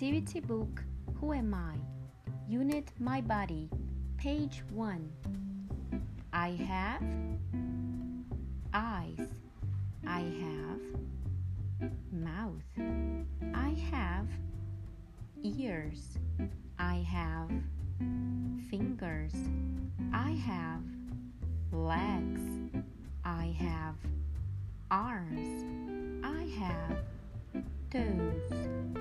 Activity Book Who Am I? Unit My Body, page 1. I have eyes. I have mouth. I have ears. I have fingers. I have legs. I have arms. I have toes.